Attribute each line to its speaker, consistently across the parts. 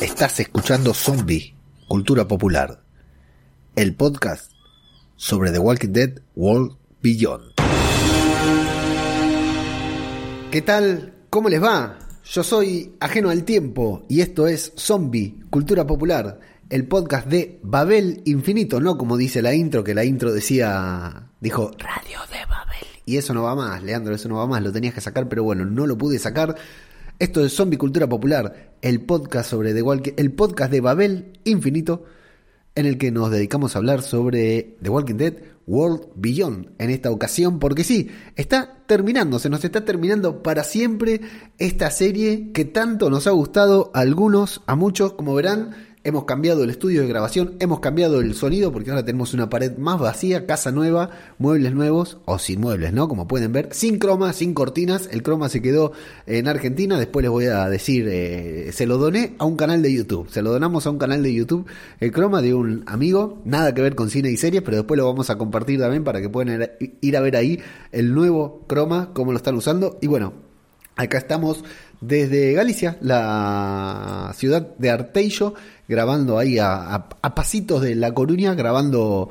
Speaker 1: Estás escuchando Zombie, Cultura Popular, el podcast sobre The Walking Dead World Beyond. ¿Qué tal? ¿Cómo les va? Yo soy Ajeno al Tiempo y esto es Zombie, Cultura Popular, el podcast de Babel Infinito, no como dice la intro, que la intro decía, dijo Radio de Babel. Y eso no va más, Leandro, eso no va más, lo tenías que sacar, pero bueno, no lo pude sacar. Esto es Zombie Cultura Popular, el podcast sobre The Walking, el podcast de Babel Infinito, en el que nos dedicamos a hablar sobre The Walking Dead World Beyond en esta ocasión, porque sí, está terminando, se nos está terminando para siempre esta serie que tanto nos ha gustado a algunos, a muchos, como verán, Hemos cambiado el estudio de grabación, hemos cambiado el sonido porque ahora tenemos una pared más vacía, casa nueva, muebles nuevos o sin muebles, ¿no? Como pueden ver, sin croma, sin cortinas. El croma se quedó en Argentina. Después les voy a decir, eh, se lo doné a un canal de YouTube. Se lo donamos a un canal de YouTube. El croma de un amigo, nada que ver con cine y series, pero después lo vamos a compartir también para que puedan ir a ver ahí el nuevo croma, cómo lo están usando. Y bueno, acá estamos desde Galicia, la ciudad de Arteixo grabando ahí a, pasitos de La Coruña, grabando...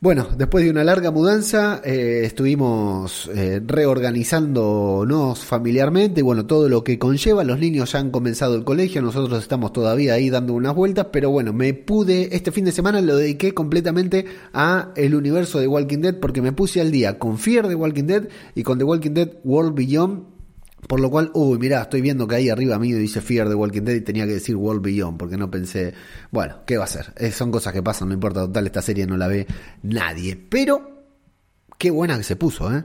Speaker 1: Bueno, después de una larga mudanza, eh, estuvimos eh, reorganizándonos familiarmente, bueno, todo lo que conlleva, los niños ya han comenzado el colegio, nosotros estamos todavía ahí dando unas vueltas, pero bueno, me pude, este fin de semana lo dediqué completamente a el universo de Walking Dead, porque me puse al día con Fear de Walking Dead y con The Walking Dead World Beyond, por lo cual, uy, mirá, estoy viendo que ahí arriba mío dice Fear de Walking Dead y tenía que decir World Beyond, porque no pensé, bueno, ¿qué va a ser? Eh, son cosas que pasan, no importa, total, esta serie no la ve nadie. Pero, qué buena que se puso, ¿eh?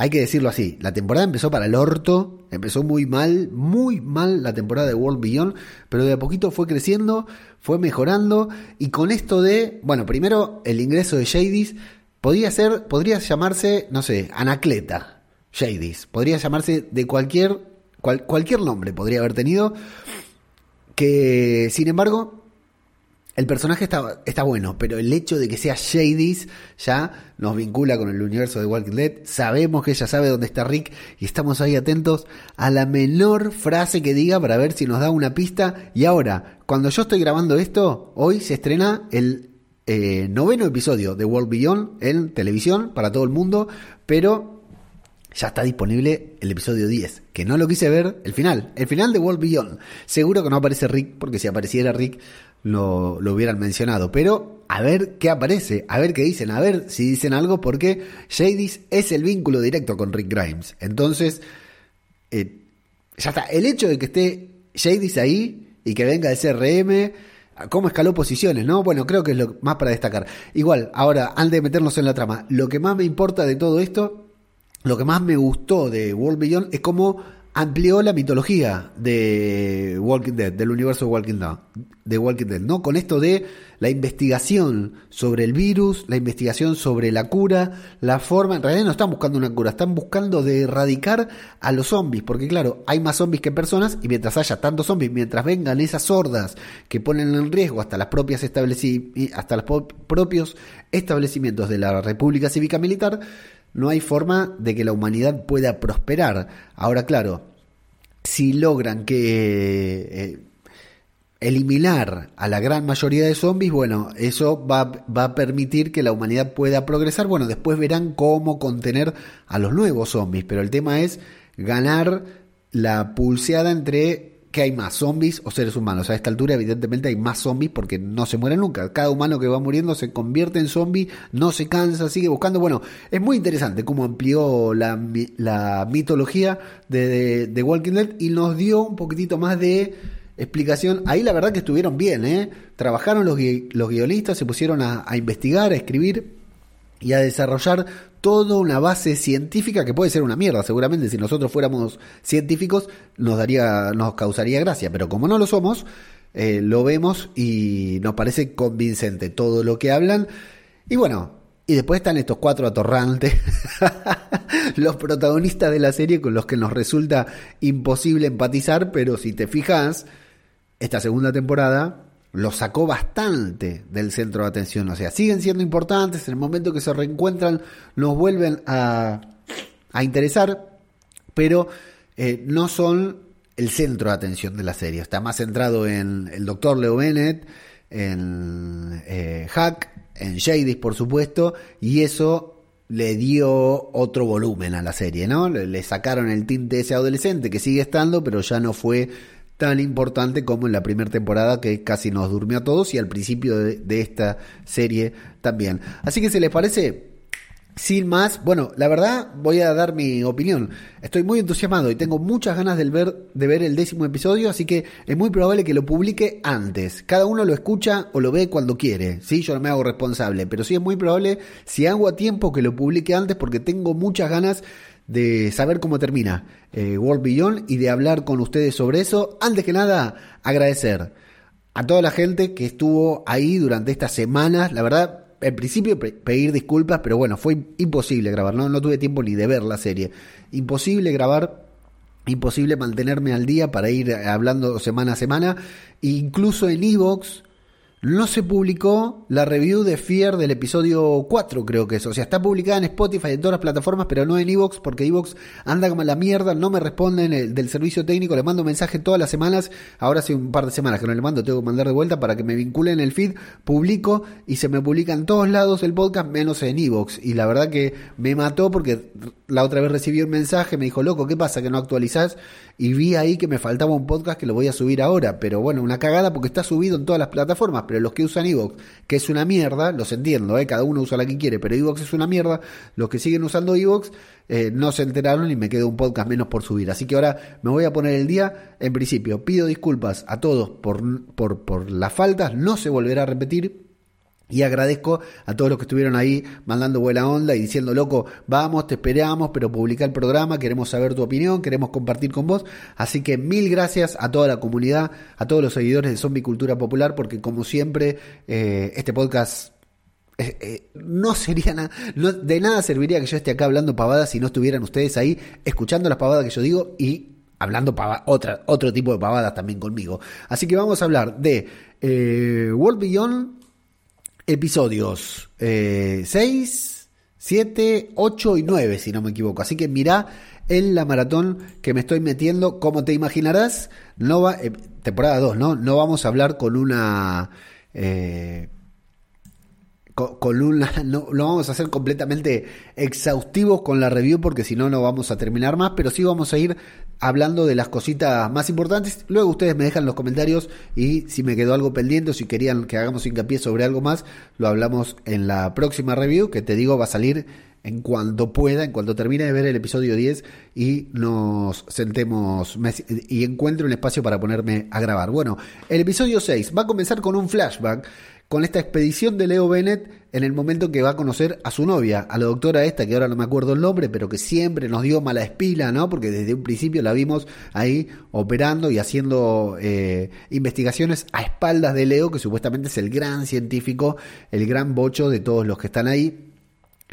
Speaker 1: Hay que decirlo así, la temporada empezó para el orto, empezó muy mal, muy mal la temporada de World Beyond, pero de a poquito fue creciendo, fue mejorando, y con esto de, bueno, primero el ingreso de Shadys, podría ser, podría llamarse, no sé, Anacleta, Jadis. Podría llamarse de cualquier, cualquier nombre, podría haber tenido. Que, sin embargo, el personaje está, está, bueno, pero el hecho de que sea Jadis ya nos vincula con el universo de Walking Dead. Sabemos que ella sabe dónde está Rick y estamos ahí atentos a la menor frase que diga para ver si nos da una pista. Y ahora, cuando yo estoy grabando esto, hoy se estrena el eh, noveno episodio de World Beyond en televisión para todo el mundo, pero ya está disponible el episodio 10, que no lo quise ver, el final, el final de World Beyond. Seguro que no aparece Rick, porque si apareciera Rick lo, lo hubieran mencionado, pero a ver qué aparece, a ver qué dicen, a ver si dicen algo, porque Jadis es el vínculo directo con Rick Grimes. Entonces, eh, ya está, el hecho de que esté Jadis ahí y que venga de CRM, cómo escaló posiciones, ¿no? Bueno, creo que es lo más para destacar. Igual, ahora, antes de meternos en la trama, lo que más me importa de todo esto lo que más me gustó de World Beyond es cómo amplió la mitología de Walking Dead, del universo de Walking Dead, de Walking Dead, ¿no? Con esto de la investigación sobre el virus, la investigación sobre la cura, la forma, en realidad no están buscando una cura, están buscando de erradicar a los zombies, porque claro, hay más zombies que personas y mientras haya tantos zombies, mientras vengan esas hordas que ponen en riesgo hasta las propias hasta los propios establecimientos de la República Cívica Militar, no hay forma de que la humanidad pueda prosperar. Ahora, claro, si logran que eh, eliminar a la gran mayoría de zombies, bueno, eso va, va, a permitir que la humanidad pueda progresar. Bueno, después verán cómo contener a los nuevos zombies, pero el tema es ganar la pulseada entre que hay más zombies o seres humanos. A esta altura, evidentemente, hay más zombies porque no se mueren nunca. Cada humano que va muriendo se convierte en zombie, no se cansa, sigue buscando. Bueno, es muy interesante cómo amplió la, la mitología de, de, Walking Dead y nos dio un poquitito más de explicación. Ahí la verdad que estuvieron bien, ¿eh? Trabajaron los, los guionistas, se pusieron a investigar, a escribir y a desarrollar toda una base científica que puede ser una mierda, seguramente si nosotros fuéramos científicos nos daría, nos causaría gracia, pero como no lo somos, eh, lo vemos y nos parece convincente todo lo que hablan. Y bueno, y después están estos cuatro atorrantes, los protagonistas de la serie con los que nos resulta imposible empatizar, pero si te fijas, esta segunda temporada lo sacó bastante del centro de atención. O sea, siguen siendo importantes, en el momento que se reencuentran nos vuelven a, a interesar, pero eh, no son el centro de atención de la serie. Está más centrado en el doctor Leo Bennett, en eh, Hack, en Jadis, por supuesto, y eso le dio otro volumen a la serie, ¿no? Le, sacaron el tinte ese adolescente que sigue estando, pero ya no fue tan importante como en la primera temporada que casi nos durmió a todos y al principio de, esta serie también. Así que se les parece sin más, bueno, la verdad voy a dar mi opinión. Estoy muy entusiasmado y tengo muchas ganas de ver, de ver el décimo episodio, así que es muy probable que lo publique antes. Cada uno lo escucha o lo ve cuando quiere, ¿sí? Yo no me hago responsable, pero sí es muy probable, si hago a tiempo, que lo publique antes porque tengo muchas ganas de saber cómo termina eh, World Beyond y de hablar con ustedes sobre eso. Antes que nada, agradecer a toda la gente que estuvo ahí durante estas semanas. La verdad, en principio pedir disculpas, pero bueno, fue imposible grabar, ¿no? no tuve tiempo ni de ver la serie. Imposible grabar, imposible mantenerme al día para ir hablando semana a semana. Incluso en Evox no se publicó la review de Fear del episodio 4, creo que es. O sea, está publicada en Spotify, en todas las plataformas, pero no en Evox, porque Evox anda como la mierda, no me responden el, del servicio técnico, le mando mensaje todas las semanas. Ahora hace un par de semanas que no le mando, tengo que mandar de vuelta para que me vinculen el feed. Publico y se me publica en todos lados el podcast, menos en Evox. Y la verdad que me mató porque la otra vez recibí un mensaje, me dijo, loco, ¿qué pasa que no actualizás? Y vi ahí que me faltaba un podcast que lo voy a subir ahora. Pero bueno, una cagada porque está subido en todas las plataformas pero los que usan Evox, que es una mierda, los entiendo, ¿eh? cada uno usa la que quiere, pero Evox es una mierda, los que siguen usando Evox eh, no se enteraron y me quedó un podcast menos por subir. Así que ahora me voy a poner el día. En principio, pido disculpas a todos por, por, por las faltas, no se volverá a repetir. Y agradezco a todos los que estuvieron ahí mandando buena onda y diciendo, loco, vamos, te esperamos, pero publica el programa, queremos saber tu opinión, queremos compartir con vos. Así que mil gracias a toda la comunidad, a todos los seguidores de Zombie Cultura Popular, porque como siempre, eh, este podcast eh, eh, no sería nada, de nada serviría que yo esté acá hablando pavadas si no estuvieran ustedes ahí escuchando las pavadas que yo digo y hablando otra, otro tipo de pavadas también conmigo. Así que vamos a hablar de World Beyond episodios 6, 7, 8 y 9, si no me equivoco. Así que mirá en la maratón que me estoy metiendo, como te imaginarás, no va, eh, temporada 2, ¿no? No vamos a hablar con una... Eh, con, una, no, no, vamos a hacer completamente exhaustivos con la review porque si no no vamos a terminar más, pero sí vamos a ir hablando de las cositas más importantes. Luego ustedes me dejan los comentarios y si me quedó algo pendiente o si querían que hagamos hincapié sobre algo más, lo hablamos en la próxima review que te digo va a salir en cuanto pueda, en cuanto termine de ver el episodio 10 y nos sentemos y encuentre un espacio para ponerme a grabar. Bueno, el episodio 6 va a comenzar con un flashback con esta expedición de Leo Bennett en el momento que va a conocer a su novia, a la doctora esta, que ahora no me acuerdo el nombre, pero que siempre nos dio mala espila, ¿no? Porque desde un principio la vimos ahí operando y haciendo eh, investigaciones a espaldas de Leo, que supuestamente es el gran científico, el gran bocho de todos los que están ahí.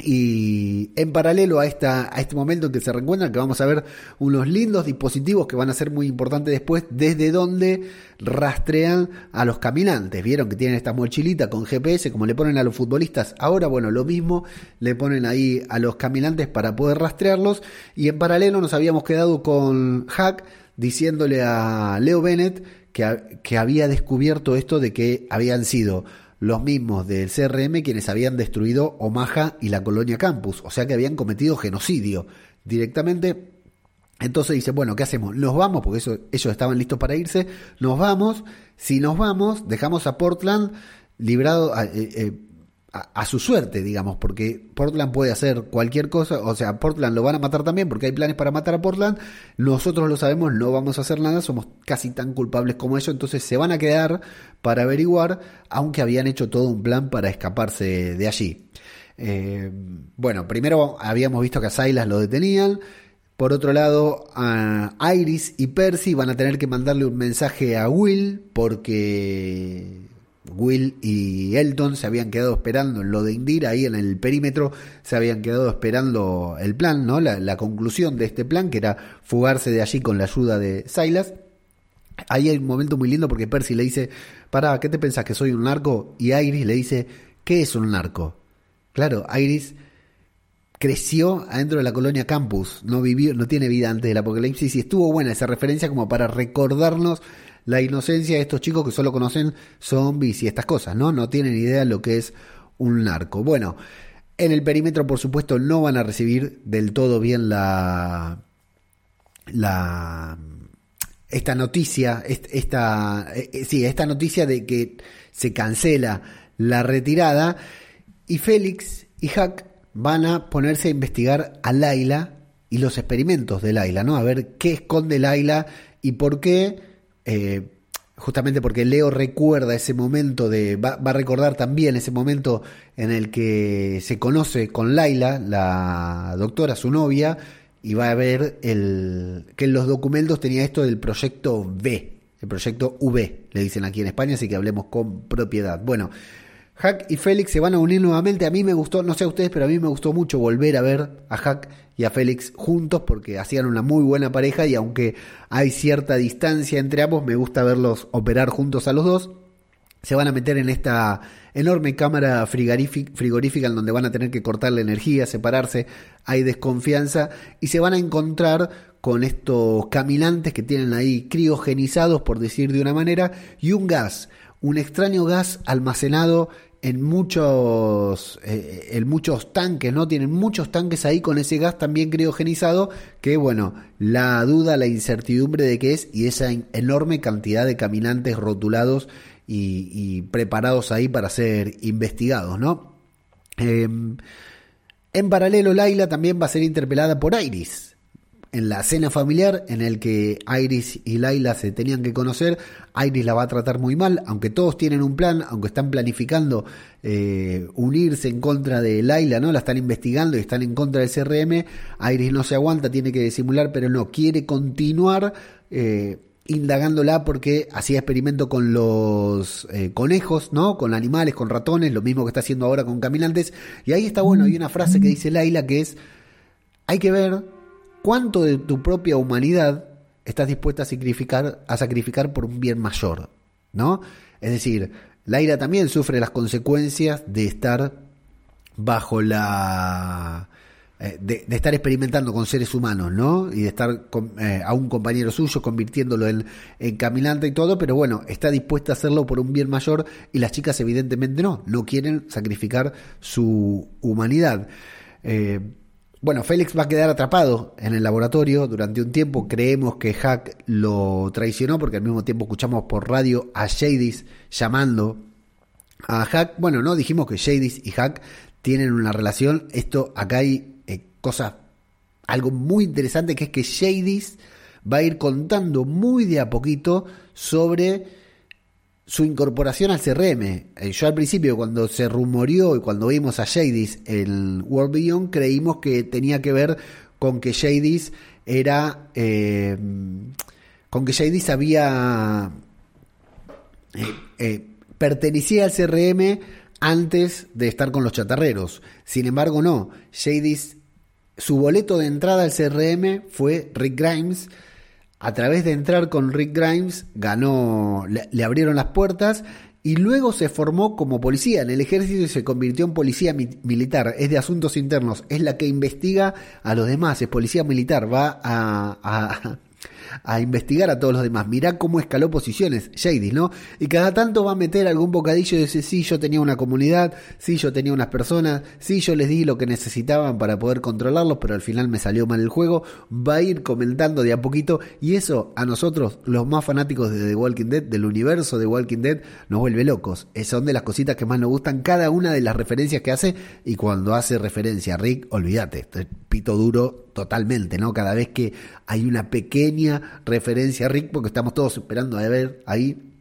Speaker 1: Y en paralelo a, esta, a este momento en que se reencuentran, que vamos a ver unos lindos dispositivos que van a ser muy importantes después, desde donde rastrean a los caminantes. Vieron que tienen esta mochilita con GPS, como le ponen a los futbolistas. Ahora, bueno, lo mismo le ponen ahí a los caminantes para poder rastrearlos. Y en paralelo nos habíamos quedado con Hack diciéndole a Leo Bennett que, que había descubierto esto de que habían sido los mismos del CRM quienes habían destruido Omaha y la colonia Campus, o sea que habían cometido genocidio directamente. Entonces dice, bueno, ¿qué hacemos? Nos vamos, porque ellos estaban listos para irse, nos vamos, si nos vamos, dejamos a Portland librado, eh, eh, a, su suerte, digamos, porque Portland puede hacer cualquier cosa, o sea, Portland lo van a matar también porque hay planes para matar a Portland, nosotros lo sabemos, no vamos a hacer nada, somos casi tan culpables como ellos, entonces se van a quedar para averiguar, aunque habían hecho todo un plan para escaparse de allí. Eh, bueno, primero habíamos visto que a Silas lo detenían, por otro lado, Iris y Percy van a tener que mandarle un mensaje a Will porque Will y Elton se habían quedado esperando en lo de Indira, ahí en el perímetro se habían quedado esperando el plan, ¿no? La, conclusión de este plan, que era fugarse de allí con la ayuda de Silas. Ahí hay un momento muy lindo porque Percy le dice, para, ¿qué te pensás que soy un narco? Y Iris le dice, ¿qué es un narco? Claro, Iris creció adentro de la colonia campus, no vivió, no tiene vida antes del apocalipsis y estuvo buena esa referencia como para recordarnos la inocencia de estos chicos que solo conocen zombies y estas cosas, ¿no? No tienen idea de lo que es un narco. Bueno, en el perímetro, por supuesto, no van a recibir del todo bien la. la esta noticia, esta, eh, sí, esta noticia de que se cancela la retirada y Félix y Hack van a ponerse a investigar a Laila y los experimentos de Laila, ¿no? A ver qué esconde Laila y por qué, eh, justamente porque Leo recuerda ese momento de, va, a recordar también ese momento en el que se conoce con Laila, la doctora, su novia, y va a ver el, que en los documentos tenía esto del proyecto B, el proyecto V, le dicen aquí en España, así que hablemos con propiedad. Bueno, Hack y Félix se van a unir nuevamente. A mí me gustó, no sé a ustedes, pero a mí me gustó mucho volver a ver a Hack y a Félix juntos porque hacían una muy buena pareja y aunque hay cierta distancia entre ambos, me gusta verlos operar juntos a los dos. Se van a meter en esta enorme cámara frigorífica en donde van a tener que cortar la energía, separarse, hay desconfianza y se van a encontrar con estos caminantes que tienen ahí criogenizados, por decir de una manera, y un gas un extraño gas almacenado en muchos, eh, en muchos tanques, ¿no? Tienen muchos tanques ahí con ese gas también criogenizado, que bueno, la duda, la incertidumbre de qué es y esa enorme cantidad de caminantes rotulados y, preparados ahí para ser investigados, ¿no? Em, en paralelo, Laila también va a ser interpelada por Iris, en la cena familiar en el que Iris y Laila se tenían que conocer, Iris la va a tratar muy mal, aunque todos tienen un plan, aunque están planificando eh, unirse en contra de Laila, ¿no? La están investigando y están en contra del CRM, Iris no se aguanta, tiene que disimular, pero no, quiere continuar eh, indagándola porque hacía experimento con los eh, conejos, ¿no? Con animales, con ratones, lo mismo que está haciendo ahora con caminantes, y ahí está bueno, hay una frase que dice Laila que es, hay que ver ¿Cuánto de tu propia humanidad estás dispuesta a sacrificar, a sacrificar por un bien mayor? ¿No? Es decir, Laira también sufre las consecuencias de estar bajo la. Eh, de, estar experimentando con seres humanos, ¿no? Y de estar eh, a un compañero suyo, convirtiéndolo en, caminante y todo, pero bueno, está dispuesta a hacerlo por un bien mayor y las chicas, evidentemente, no, no quieren sacrificar su humanidad. Eh, bueno, Félix va a quedar atrapado en el laboratorio durante un tiempo. Creemos que Hack lo traicionó porque al mismo tiempo escuchamos por radio a Jadis llamando a Hack. Bueno, no dijimos que Jadis y Hack tienen una relación. Esto acá hay eh, cosas, algo muy interesante que es que Jadis va a ir contando muy de a poquito sobre su incorporación al CRM. Eh, yo al principio, cuando se rumoreó y cuando vimos a Jadis en World Beyond, creímos que tenía que ver con que Jadis era. Eh, con que Jadis había. Eh, pertenecía al CRM antes de estar con los chatarreros. Sin embargo, no. Jadis. Su boleto de entrada al CRM fue Rick Grimes a través de entrar con Rick Grimes, ganó, le, abrieron las puertas y luego se formó como policía. En el ejército y se convirtió en policía militar. Es de asuntos internos, es la que investiga a los demás, es policía militar, va a, investigar a todos los demás. Mirá cómo escaló posiciones, Shady, ¿no? Y cada tanto va a meter algún bocadillo y dice, sí, yo tenía una comunidad, sí, yo tenía unas personas, sí, yo les di lo que necesitaban para poder controlarlos, pero al final me salió mal el juego. Va a ir comentando de a poquito y eso a nosotros, los más fanáticos de The Walking Dead, del universo de Walking Dead, nos vuelve locos. Son de las cositas que más nos gustan, cada una de las referencias que hace y cuando hace referencia a Rick, olvídate, pito duro totalmente, ¿no? Cada vez que hay una pequeña referencia a Rick, porque estamos todos esperando a ver ahí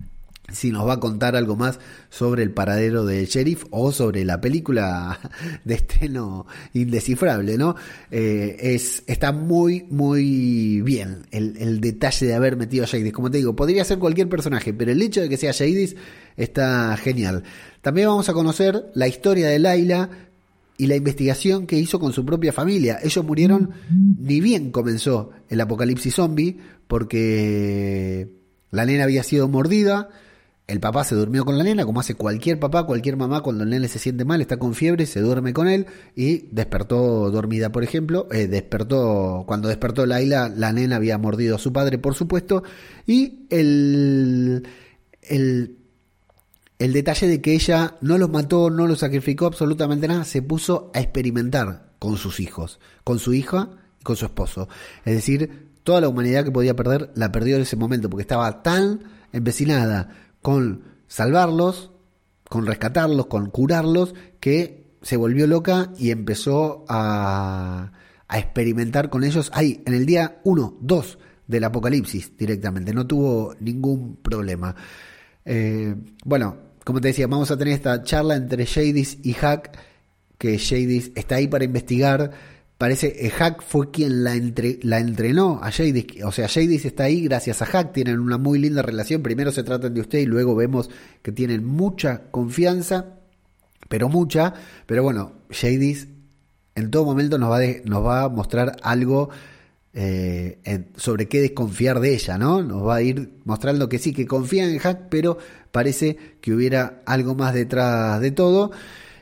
Speaker 1: si nos va a contar algo más sobre el paradero del sheriff o sobre la película de estreno indescifrable, ¿no? Eh, es, está muy, muy bien el, detalle de haber metido a Jadis. Como te digo, podría ser cualquier personaje, pero el hecho de que sea Jadis está genial. También vamos a conocer la historia de Laila, y la investigación que hizo con su propia familia. Ellos murieron ni bien comenzó el apocalipsis zombie, porque la nena había sido mordida, el papá se durmió con la nena, como hace cualquier papá, cualquier mamá, cuando el nene se siente mal, está con fiebre, se duerme con él y despertó dormida, por ejemplo. Eh, despertó, cuando despertó Laila, la nena había mordido a su padre, por supuesto. Y el, el, el detalle de que ella no los mató, no los sacrificó absolutamente nada, se puso a experimentar con sus hijos, con su hija y con su esposo. Es decir, toda la humanidad que podía perder, la perdió en ese momento, porque estaba tan empecinada con salvarlos, con rescatarlos, con curarlos, que se volvió loca y empezó a, experimentar con ellos ahí, en el día 1, 2 del apocalipsis directamente, no tuvo ningún problema. Eh, bueno, como te decía, vamos a tener esta charla entre Jadis y Hack, que Jadis está ahí para investigar parece que Hack fue quien la, entre, la entrenó a Jadis. O sea, Jadis está ahí gracias a Hack, tienen una muy linda relación. Primero se tratan de usted y luego vemos que tienen mucha confianza, pero mucha. Pero bueno, Jadis en todo momento nos va, nos va a mostrar algo eh, sobre qué desconfiar de ella, ¿no? Nos va a ir mostrando que sí, que confía en Hack, pero parece que hubiera algo más detrás de todo.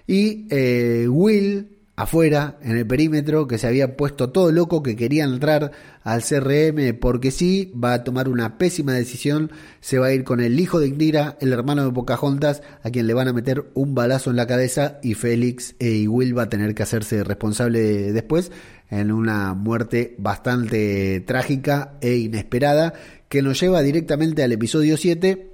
Speaker 1: Y eh, Will afuera, en el perímetro, que se había puesto todo loco, que quería entrar al CRM porque sí, va a tomar una pésima decisión, se va a ir con el hijo de Indira, el hermano de Pocahontas, a quien le van a meter un balazo en la cabeza y Félix e y Will va a tener que hacerse responsable después en una muerte bastante trágica e inesperada que nos lleva directamente al episodio 7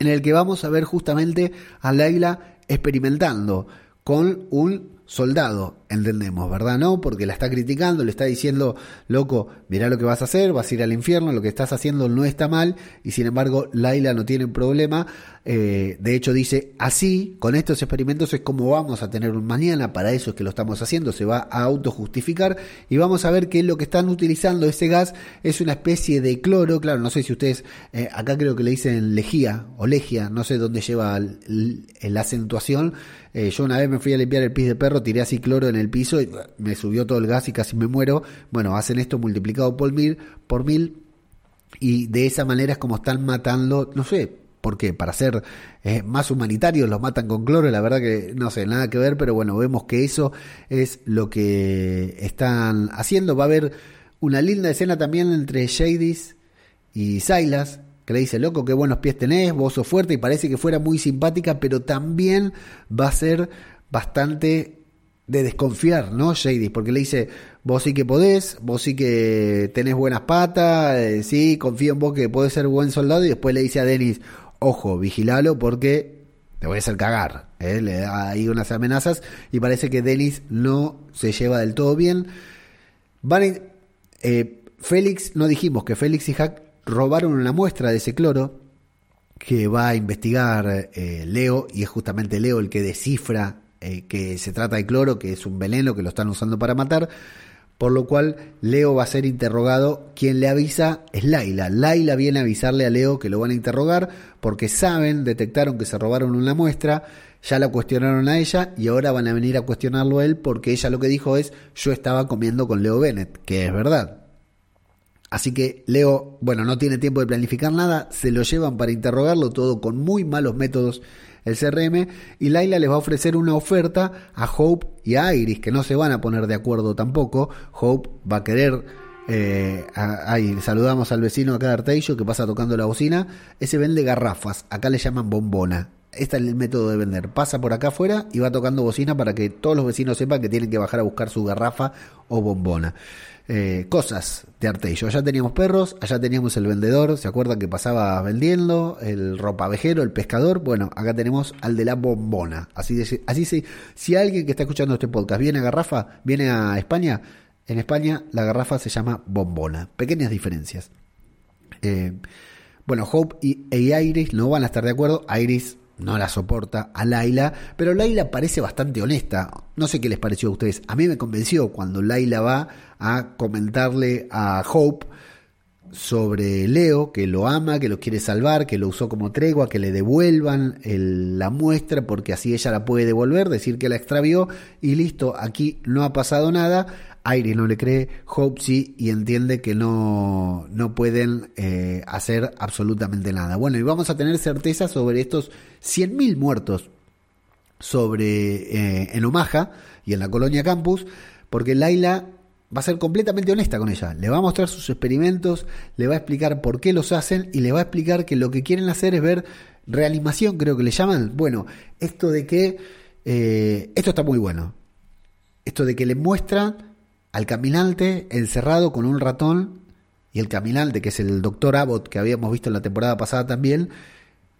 Speaker 1: en el que vamos a ver justamente a Laila experimentando con un soldado, entendemos, ¿verdad? No, porque la está criticando, le está diciendo, loco, mirá lo que vas a hacer, vas a ir al infierno, lo que estás haciendo no está mal, y sin embargo Laila no tiene problema, eh, de hecho dice, así, con estos experimentos es como vamos a tener un mañana, para eso es que lo estamos haciendo, se va a autojustificar, y vamos a ver que lo que están utilizando ese gas es una especie de cloro, claro, no sé si ustedes, eh, acá creo que le dicen lejía o legia, no sé dónde lleva la acentuación, eh, yo una vez me fui a limpiar el pis de perro, tiré así cloro en el piso y me subió todo el gas y casi me muero. Bueno, hacen esto multiplicado por mil, por mil y de esa manera es como están matando, no sé, ¿Por qué? Para ser eh, más humanitarios los matan con cloro, la verdad que no sé, nada que ver, pero bueno, vemos que eso es lo que están haciendo. Va a haber una linda escena también entre Jadis y Silas, que le dice, loco, qué buenos pies tenés, vos sos fuerte y parece que fuera muy simpática, pero también va a ser bastante de desconfiar, ¿no? Shady, porque le dice, vos sí que podés, vos sí que tenés buenas patas, eh, sí, confío en vos que podés ser buen soldado, y después le dice a Dennis, ojo, vigilalo porque te voy a hacer cagar. ¿eh? Le da ahí unas amenazas y parece que Dennis no se lleva del todo bien. Vale, eh, Félix, no dijimos que Félix y Hack robaron una muestra de ese cloro que va a investigar Leo y es justamente Leo el que descifra eh, que se trata de cloro, que es un veneno que lo están usando para matar, por lo cual Leo va a ser interrogado. Quien le avisa es Laila. Laila viene a avisarle a Leo que lo van a interrogar porque saben, detectaron que se robaron una muestra, ya la cuestionaron a ella y ahora van a venir a cuestionarlo a él porque ella lo que dijo es yo estaba comiendo con Leo Bennett, que es verdad. Así que Leo, bueno, no tiene tiempo de planificar nada, se lo llevan para interrogarlo todo con muy malos métodos el CRM y Laila les va a ofrecer una oferta a Hope y a Iris que no se van a poner de acuerdo tampoco. Hope va a querer eh, ahí saludamos al vecino acá de Arteillo que pasa tocando la bocina. Ese vende garrafas, acá le llaman bombona. Este es el método de vender. Pasa por acá afuera y va tocando bocina para que todos los vecinos sepan que tienen que bajar a buscar su garrafa o bombona. Eh, cosas de Artello. Allá teníamos perros, allá teníamos el vendedor, ¿se acuerdan que pasaba vendiendo? El ropavejero, el pescador. Bueno, acá tenemos al de la bombona. Así, de, así se, si alguien que está escuchando este podcast viene a Garrafa, viene a España, en España la garrafa se llama bombona. Pequeñas diferencias. Eh, bueno, Hope y, e Iris no van a estar de acuerdo. Iris no la soporta a Laila, pero Laila parece bastante honesta. No sé qué les pareció a ustedes. A mí me convenció cuando Laila va a comentarle a Hope sobre Leo, que lo ama, que lo quiere salvar, que lo usó como tregua, que le devuelvan la muestra porque así ella la puede devolver, decir que la extravió y listo, aquí no ha pasado nada. Iris no le cree, Hope sí y entiende que no, no pueden eh, hacer absolutamente nada. Bueno, y vamos a tener certeza sobre estos 100.000 muertos sobre, eh, en Omaha y en la colonia campus, porque Laila va a ser completamente honesta con ella. Le va a mostrar sus experimentos, le va a explicar por qué los hacen y le va a explicar que lo que quieren hacer es ver reanimación, creo que le llaman. Bueno, esto de que... Eh, esto está muy bueno. Esto de que le muestra al caminante encerrado con un ratón y el caminante, que es el doctor Abbott que habíamos visto en la temporada pasada también,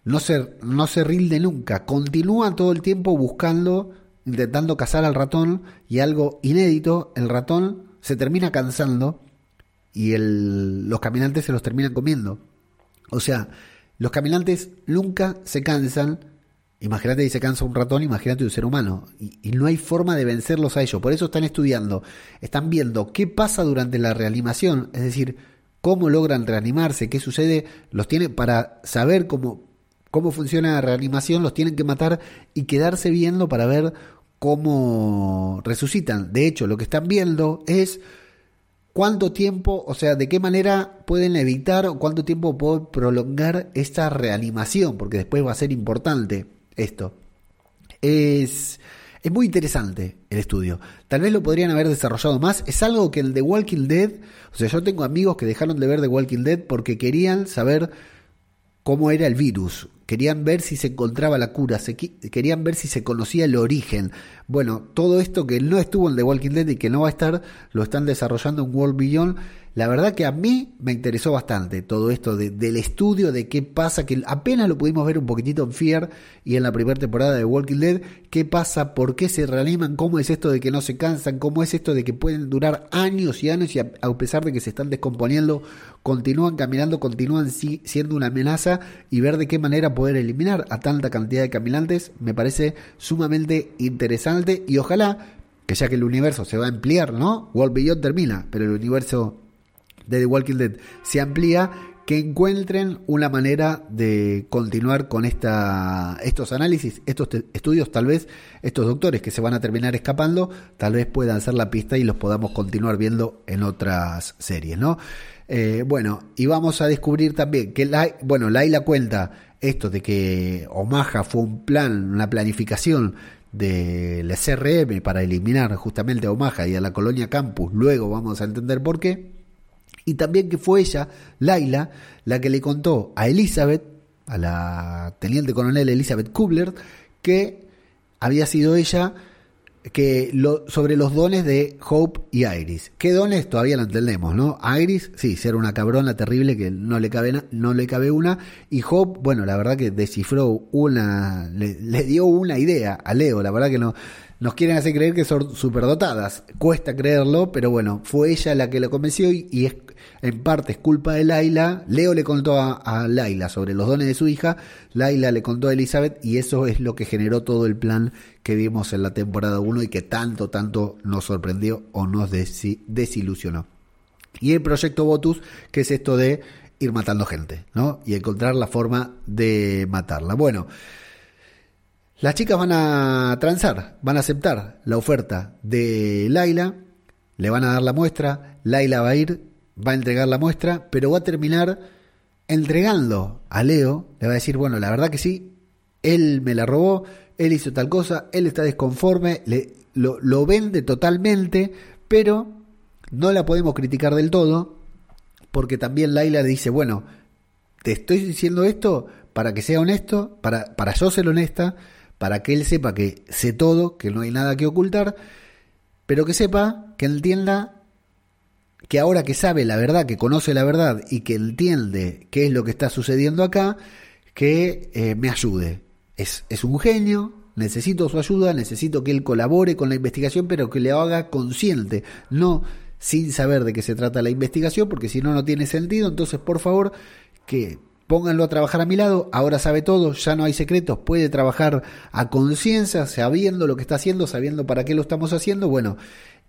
Speaker 1: no se, no se rinde nunca, continúa todo el tiempo buscando, intentando cazar al ratón y algo inédito, el ratón se termina cansando y el, los caminantes se los terminan comiendo. O sea, los caminantes nunca se cansan. Imagínate si se cansa un ratón, imagínate un ser humano. Y, no hay forma de vencerlos a ellos. Por eso están estudiando, están viendo qué pasa durante la reanimación. Es decir, cómo logran reanimarse, qué sucede. Los tiene para saber cómo, cómo funciona la reanimación, los tienen que matar y quedarse viendo para ver cómo resucitan. De hecho, lo que están viendo es cuánto tiempo, o sea, de qué manera pueden evitar o cuánto tiempo pueden prolongar esta reanimación, porque después va a ser importante esto. Es, es muy interesante el estudio. Tal vez lo podrían haber desarrollado más. Es algo que el de Walking Dead, o sea, yo tengo amigos que dejaron de ver The Walking Dead porque querían saber cómo era el virus, querían ver si se encontraba la cura, se, querían ver si se conocía el origen. Bueno, todo esto que no estuvo en The Walking Dead y que no va a estar, lo están desarrollando en World Beyond. La verdad que a mí me interesó bastante todo esto del estudio de qué pasa, que apenas lo pudimos ver un poquitito en Fear y en la primera temporada de Walking Dead, qué pasa, por qué se reaniman, cómo es esto de que no se cansan, cómo es esto de que pueden durar años y años y a, pesar de que se están descomponiendo, continúan caminando, continúan siendo una amenaza y ver de qué manera poder eliminar a tanta cantidad de caminantes me parece sumamente interesante y ojalá que ya que el universo se va a ampliar, ¿no? World Beyond termina, pero el universo de The Walking Dead se amplía, que encuentren una manera de continuar con esta, estos análisis, estos estudios, tal vez estos doctores que se van a terminar escapando, tal vez puedan ser la pista y los podamos continuar viendo en otras series, ¿no? Eh, bueno, y vamos a descubrir también que, la, bueno, Laila cuenta esto de que Omaha fue un plan, una planificación del CRM para eliminar justamente a Omaha y a la colonia Campus, luego vamos a entender por qué y también que fue ella, Laila, la que le contó a Elizabeth, a la teniente coronel Elizabeth Kubler, que había sido ella que lo, sobre los dones de Hope y Iris. ¿Qué dones? Todavía lo entendemos, ¿no? Iris, sí, ser una cabrona terrible que no le cabe, no le cabe una. Y Hope, bueno, la verdad que descifró una, le, dio una idea a Leo, la verdad que no, nos quieren hacer creer que son superdotadas. Cuesta creerlo, pero bueno, fue ella la que lo convenció y, es, en parte es culpa de Laila. Leo le contó a, Laila sobre los dones de su hija, Laila le contó a Elizabeth y eso es lo que generó todo el plan que vimos en la temporada 1 y que tanto, tanto nos sorprendió o nos desilusionó. Y el proyecto Botus, que es esto de ir matando gente, ¿no? Y encontrar la forma de matarla. Bueno, las chicas van a transar, van a aceptar la oferta de Laila, le van a dar la muestra, Laila va a ir, va a entregar la muestra, pero va a terminar entregando a Leo, le va a decir, bueno, la verdad que sí, él me la robó, él hizo tal cosa, él está desconforme, le, lo, vende totalmente, pero no la podemos criticar del todo, porque también Laila le dice, bueno, te estoy diciendo esto para que sea honesto, para, para yo ser honesta, para que él sepa que sé todo, que no hay nada que ocultar, pero que sepa, que entienda que ahora que sabe la verdad, que conoce la verdad y que entiende qué es lo que está sucediendo acá, que eh, me ayude. Es, es un genio, necesito su ayuda, necesito que él colabore con la investigación, pero que le haga consciente, no sin saber de qué se trata la investigación, porque si no, no tiene sentido. Entonces, por favor, que pónganlo a trabajar a mi lado, ahora sabe todo, ya no hay secretos, puede trabajar a conciencia, sabiendo lo que está haciendo, sabiendo para qué lo estamos haciendo, bueno,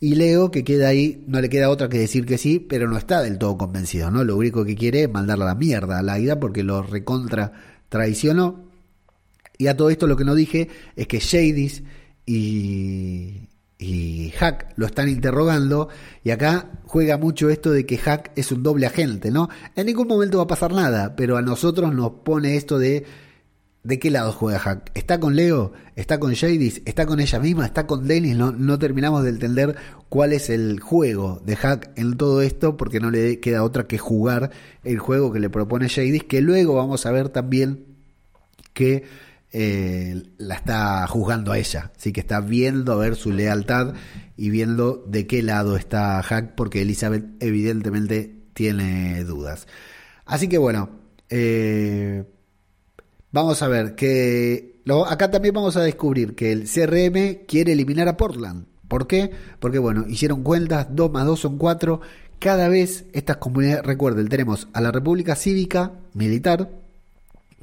Speaker 1: y Leo que queda ahí, no le queda otra que decir que sí, pero no está del todo convencido, ¿no? Lo único que quiere es mandarla a la mierda a la ida porque lo recontra traicionó. Y a todo esto lo que no dije es que Shadis y, y Hack lo están interrogando y acá juega mucho esto de que Hack es un doble agente, ¿no? En ningún momento va a pasar nada, pero a nosotros nos pone esto de ¿de qué lado juega Hack? ¿Está con Leo? ¿Está con Jadis? ¿Está con ella misma? ¿Está con Dennis? No, terminamos de entender cuál es el juego de Hack en todo esto porque no le queda otra que jugar el juego que le propone Jadis, que luego vamos a ver también que eh, la está juzgando a ella, así que está viendo a ver su lealtad y viendo de qué lado está Hack, porque Elizabeth evidentemente tiene dudas. Así que bueno, eh, vamos a ver que acá también vamos a descubrir que el CRM quiere eliminar a Portland. ¿Por qué? Porque bueno, hicieron cuentas, 2 más 2 son 4. Cada vez estas comunidades, recuerden, tenemos a la República Cívica Militar,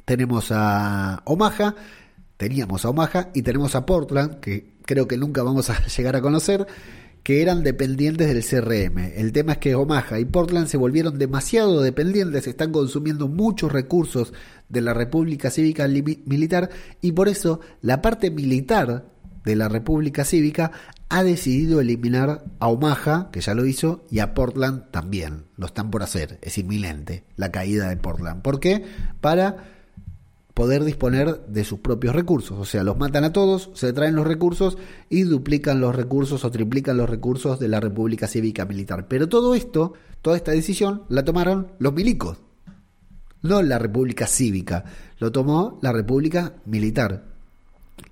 Speaker 1: tenemos a Omaha, teníamos a Omaha y tenemos a Portland, que creo que nunca vamos a llegar a conocer, que eran dependientes del CRM. El tema es que Omaha y Portland se volvieron demasiado dependientes, están consumiendo muchos recursos de la República Cívica Militar y por eso la parte militar de la República Cívica ha decidido eliminar a Omaha, que ya lo hizo, y a Portland también. Lo están por hacer, es inminente la caída de Portland. ¿Por qué? Para poder disponer de sus propios recursos. O sea, los matan a todos, se traen los recursos y duplican los recursos o triplican los recursos de la República Cívica Militar. Pero todo esto, toda esta decisión, la tomaron los milicos, no la República Cívica, lo tomó la República Militar.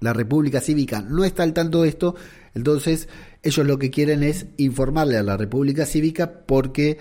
Speaker 1: La República Cívica no está al tanto de esto, entonces ellos lo que quieren es informarle a la República Cívica porque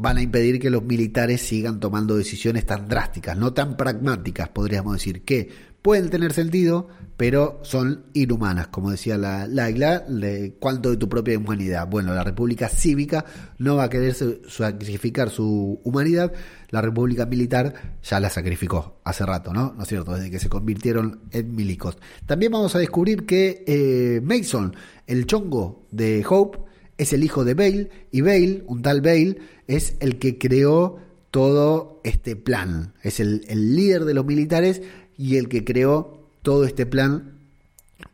Speaker 1: van a impedir que los militares sigan tomando decisiones tan drásticas, no tan pragmáticas, podríamos decir, que pueden tener sentido, pero son inhumanas, como decía la, la isla, de cuánto de tu propia humanidad. Bueno, la República Cívica no va a querer sacrificar su humanidad, la República Militar ya la sacrificó hace rato, ¿no? ¿No es cierto? Desde que se convirtieron en milicos. También vamos a descubrir que eh, Mason, el chongo de Hope, es el hijo de Bale, y Bale, un tal Bale, es el que creó todo este plan. Es el, líder de los militares y el que creó todo este plan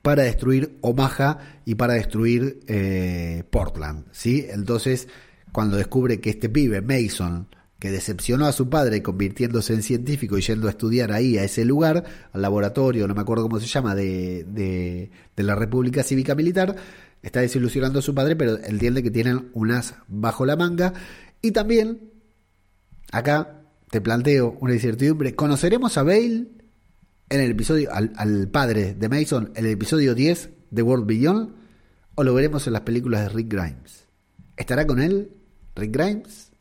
Speaker 1: para destruir Omaha y para destruir eh, Portland. ¿sí? Entonces, cuando descubre que este pibe, Mason, que decepcionó a su padre convirtiéndose en científico y yendo a estudiar ahí, a ese lugar, al laboratorio, no me acuerdo cómo se llama, de, de, de la República Cívica Militar, está desilusionando a su padre, pero entiende que tienen unas bajo la manga y también, acá te planteo una incertidumbre, ¿conoceremos a Bale en el episodio, al, padre de Mason, en el episodio 10 de World Beyond? ¿O lo veremos en las películas de Rick Grimes? ¿Estará con él Rick Grimes?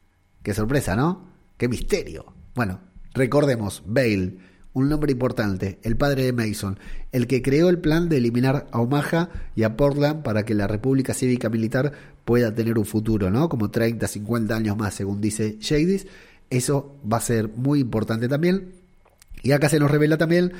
Speaker 1: Qué sorpresa, ¿no? Qué misterio. Bueno, recordemos, Bale un nombre importante, el padre de Mason, el que creó el plan de eliminar a Omaha y a Portland para que la República Cívica Militar pueda tener un futuro, ¿no? Como 30, 50 años más, según dice Jadis. Eso va a ser muy importante también. Y acá se nos revela también,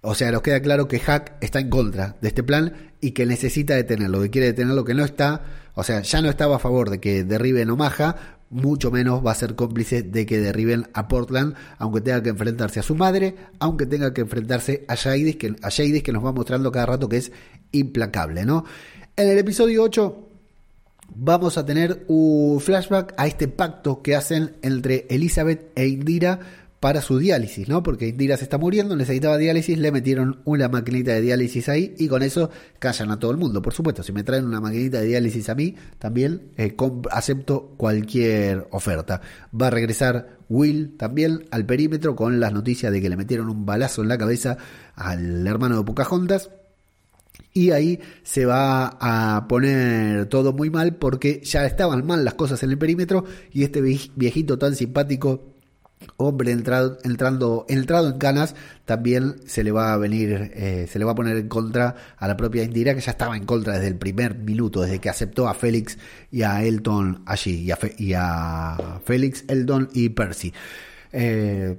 Speaker 1: o sea, nos queda claro que Hack está en contra de este plan y que necesita detenerlo, que quiere detenerlo, que no está, o sea, ya no estaba a favor de que derriben Omaha, mucho menos va a ser cómplice de que derriben a Portland, aunque tenga que enfrentarse a su madre, aunque tenga que enfrentarse a Jadis, que, a que nos va mostrando cada rato que es implacable, ¿no? En el episodio 8 vamos a tener un flashback a este pacto que hacen entre Elizabeth e Indira para su diálisis, ¿no? Porque Indira se está muriendo, necesitaba diálisis, le metieron una maquinita de diálisis ahí y con eso callan a todo el mundo. Por supuesto, si me traen una maquinita de diálisis a mí, también eh, acepto cualquier oferta. Va a regresar Will también al perímetro con las noticias de que le metieron un balazo en la cabeza al hermano de Pocahontas. Y ahí se va a poner todo muy mal porque ya estaban mal las cosas en el perímetro y este viejito tan simpático hombre entrado, entrando, entrado en canas, también se le va a venir, eh, se le va a poner en contra a la propia Indira, que ya estaba en contra desde el primer minuto, desde que aceptó a Félix y a Elton allí, y a, Félix, Elton y Percy. Eh,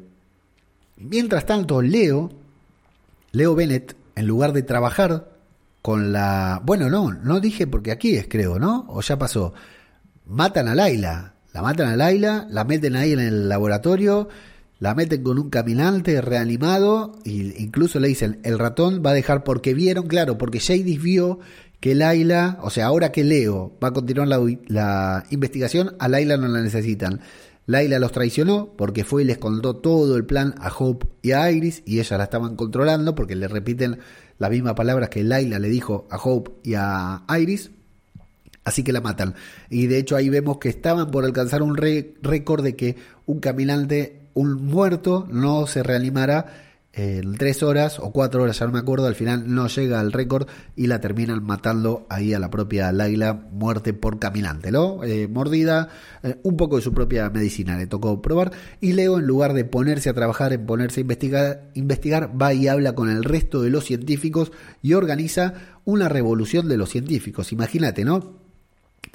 Speaker 1: mientras tanto, Leo, Leo Bennett, en lugar de trabajar con la... Bueno, no, no dije porque aquí es, creo, ¿no? O ya pasó. Matan a Laila la matan a Laila, la meten ahí en el laboratorio, la meten con un caminante reanimado e incluso le dicen, el ratón va a dejar porque vieron, claro, porque Jadis vio que Laila, o sea, ahora que Leo va a continuar la, la investigación, a Laila no la necesitan. Laila los traicionó porque fue y les contó todo el plan a Hope y a Iris y ellas la estaban controlando porque le repiten las mismas palabras que Laila le dijo a Hope y a Iris. Así que la matan. Y de hecho ahí vemos que estaban por alcanzar un récord de que un caminante, un muerto, no se reanimara en tres horas o cuatro horas, ya no me acuerdo, al final no llega al récord y la terminan matando ahí a la propia Laila, muerte por caminante, ¿no? Eh, mordida, eh, un poco de su propia medicina le tocó probar y Leo en lugar de ponerse a trabajar, en ponerse a investigar, investigar, va y habla con el resto de los científicos y organiza una revolución de los científicos, imagínate, ¿no?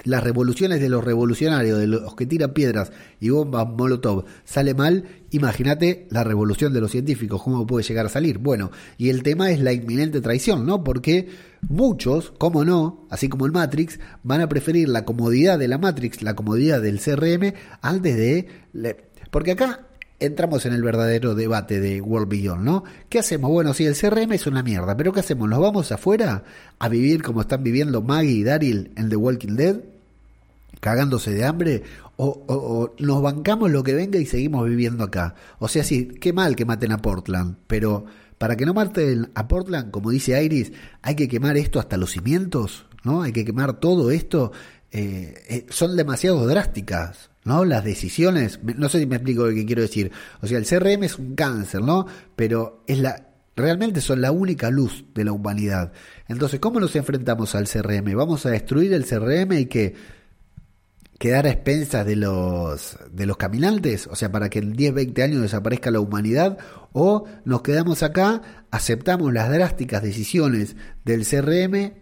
Speaker 1: Las revoluciones de los revolucionarios, de los que tiran piedras y bombas Molotov, sale mal, imagínate la revolución de los científicos, cómo puede llegar a salir. Bueno, y el tema es la inminente traición, ¿no? Porque muchos, como no, así como el Matrix, van a preferir la comodidad de la Matrix, la comodidad del CRM, antes de... Porque acá entramos en el verdadero debate de World Beyond, ¿no? ¿Qué hacemos? Bueno, si el CRM es una mierda, pero ¿qué hacemos? ¿Nos vamos afuera a vivir como están viviendo Maggie y Daryl en The Walking Dead? Cagándose de hambre o, nos bancamos lo que venga y seguimos viviendo acá. O sea, sí, qué mal que maten a Portland, pero para que no maten a Portland, como dice Iris, hay que quemar esto hasta los cimientos, ¿no? Hay que quemar todo esto. Eh, eh, son demasiado drásticas, ¿no? Las decisiones, no sé si me explico lo que quiero decir. O sea, el CRM es un cáncer, ¿no? Pero es la realmente son la única luz de la humanidad. Entonces, ¿cómo nos enfrentamos al CRM? ¿Vamos a destruir el CRM y que quedar a expensas de los, de los caminantes, o sea, para que en 10, 20 años desaparezca la humanidad, o nos quedamos acá, aceptamos las drásticas decisiones del CRM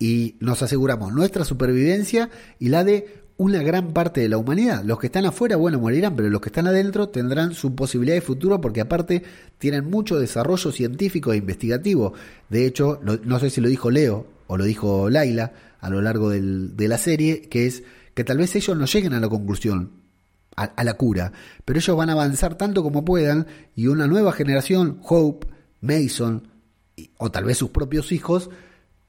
Speaker 1: y nos aseguramos nuestra supervivencia y la de una gran parte de la humanidad. Los que están afuera, bueno, morirán, pero los que están adentro tendrán su posibilidad de futuro porque aparte tienen mucho desarrollo científico e investigativo. De hecho, no sé si lo dijo Leo o lo dijo Laila a lo largo de la serie, que es que tal vez ellos no lleguen a la conclusión, a, la cura, pero ellos van a avanzar tanto como puedan y una nueva generación, Hope, Mason, o tal vez sus propios hijos,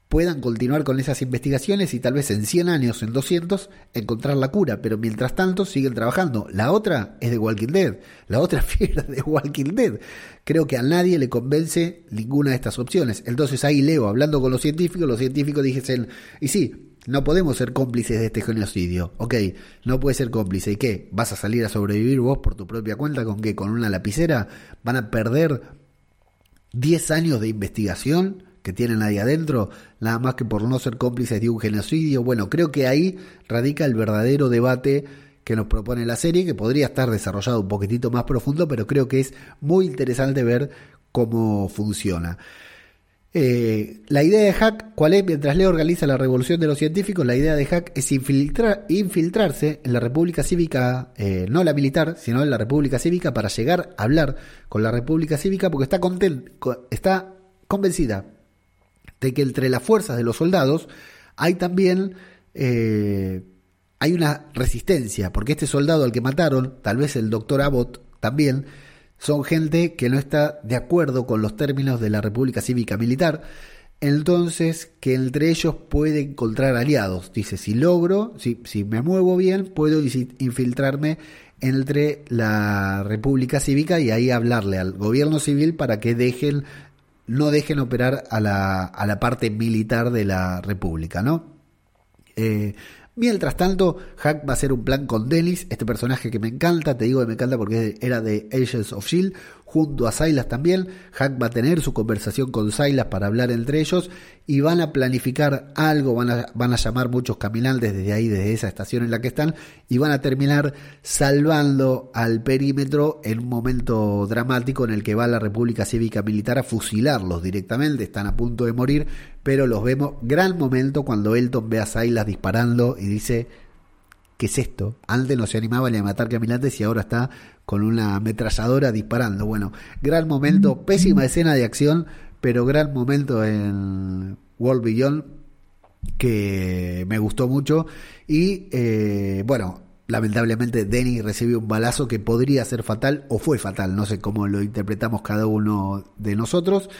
Speaker 1: puedan continuar con esas investigaciones y tal vez en 100 años, en 200, encontrar la cura, pero mientras tanto siguen trabajando. La otra es de Walking Dead, la otra fiera de Walking Dead. Creo que a nadie le convence ninguna de estas opciones. Entonces ahí leo, hablando con los científicos, los científicos dicen, y sí, no podemos ser cómplices de este genocidio. Ok, no puedes ser cómplice. ¿Y qué? ¿Vas a salir a sobrevivir vos por tu propia cuenta? ¿Con qué? ¿Con una lapicera? ¿Van a perder 10 años de investigación que tienen ahí adentro? Nada más que por no ser cómplices de un genocidio. Bueno, creo que ahí radica el verdadero debate que nos propone la serie, que podría estar desarrollado un poquitito más profundo, pero creo que es muy interesante ver cómo funciona. Eh, la idea de Hack, ¿cuál es? Mientras Leo organiza la revolución de los científicos, la idea de Hack es infiltrar, infiltrarse en la República Cívica, eh, no la militar, sino en la República Cívica, para llegar a hablar con la República Cívica, porque está, está convencida de que entre las fuerzas de los soldados hay también eh, hay una resistencia, porque este soldado al que mataron, tal vez el doctor Abbott también, son gente que no está de acuerdo con los términos de la República Cívica Militar, entonces que entre ellos puede encontrar aliados. Dice, si logro, si, si me muevo bien, puedo infiltrarme entre la República Cívica y ahí hablarle al gobierno civil para que dejen, no dejen operar a la, a la parte militar de la República, ¿no? Eh, Mientras tanto, Hack va a hacer un plan con Dennis, este personaje que me encanta, te digo que me encanta porque era de Agents of Shield, junto a Silas también. Hack va a tener su conversación con Silas para hablar entre ellos y van a planificar algo, van a, van a llamar muchos caminantes desde ahí, desde esa estación en la que están, y van a terminar salvando al perímetro en un momento dramático en el que va la República Cívica Militar a fusilarlos directamente, están a punto de morir, pero los vemos, gran momento cuando Elton ve a Silas disparando y dice, ¿qué es esto? Antes no se animaba ni a matar caminantes y ahora está con una ametralladora disparando. Bueno, gran momento, pésima escena de acción, pero gran momento en World Beyond que me gustó mucho. Y eh, bueno, lamentablemente Denny recibió un balazo que podría ser fatal o fue fatal, no sé cómo lo interpretamos cada uno de nosotros.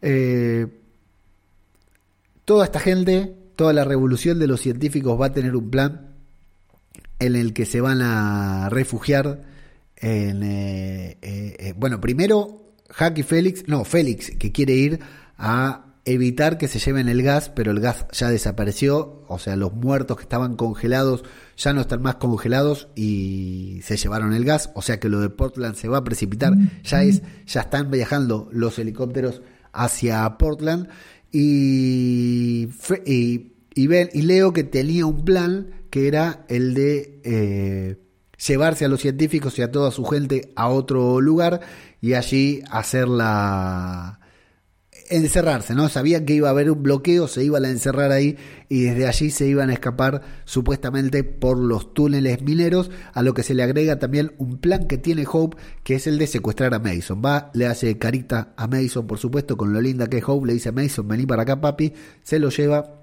Speaker 1: Eh, toda esta gente, toda la revolución de los científicos va a tener un plan en el que se van a refugiar en, eh, eh, eh, bueno, primero Hack y Félix, no, Félix, que quiere ir a evitar que se lleven el gas, pero el gas ya desapareció, o sea, los muertos que estaban congelados ya no están más congelados y se llevaron el gas, o sea que lo de Portland se va a precipitar, ya es, ya están viajando los helicópteros hacia Portland y, y, y leo que tenía un plan que era el de eh, llevarse a los científicos y a toda su gente a otro lugar y allí hacer la encerrarse, ¿no? Sabían que iba a haber un bloqueo, se iban a encerrar ahí y desde allí se iban a escapar supuestamente por los túneles mineros, a lo que se le agrega también un plan que tiene Hope, que es el de secuestrar a Mason. Va, le hace carita a Mason, por supuesto, con lo linda que es Hope, le dice a Mason, vení para acá papi, se lo lleva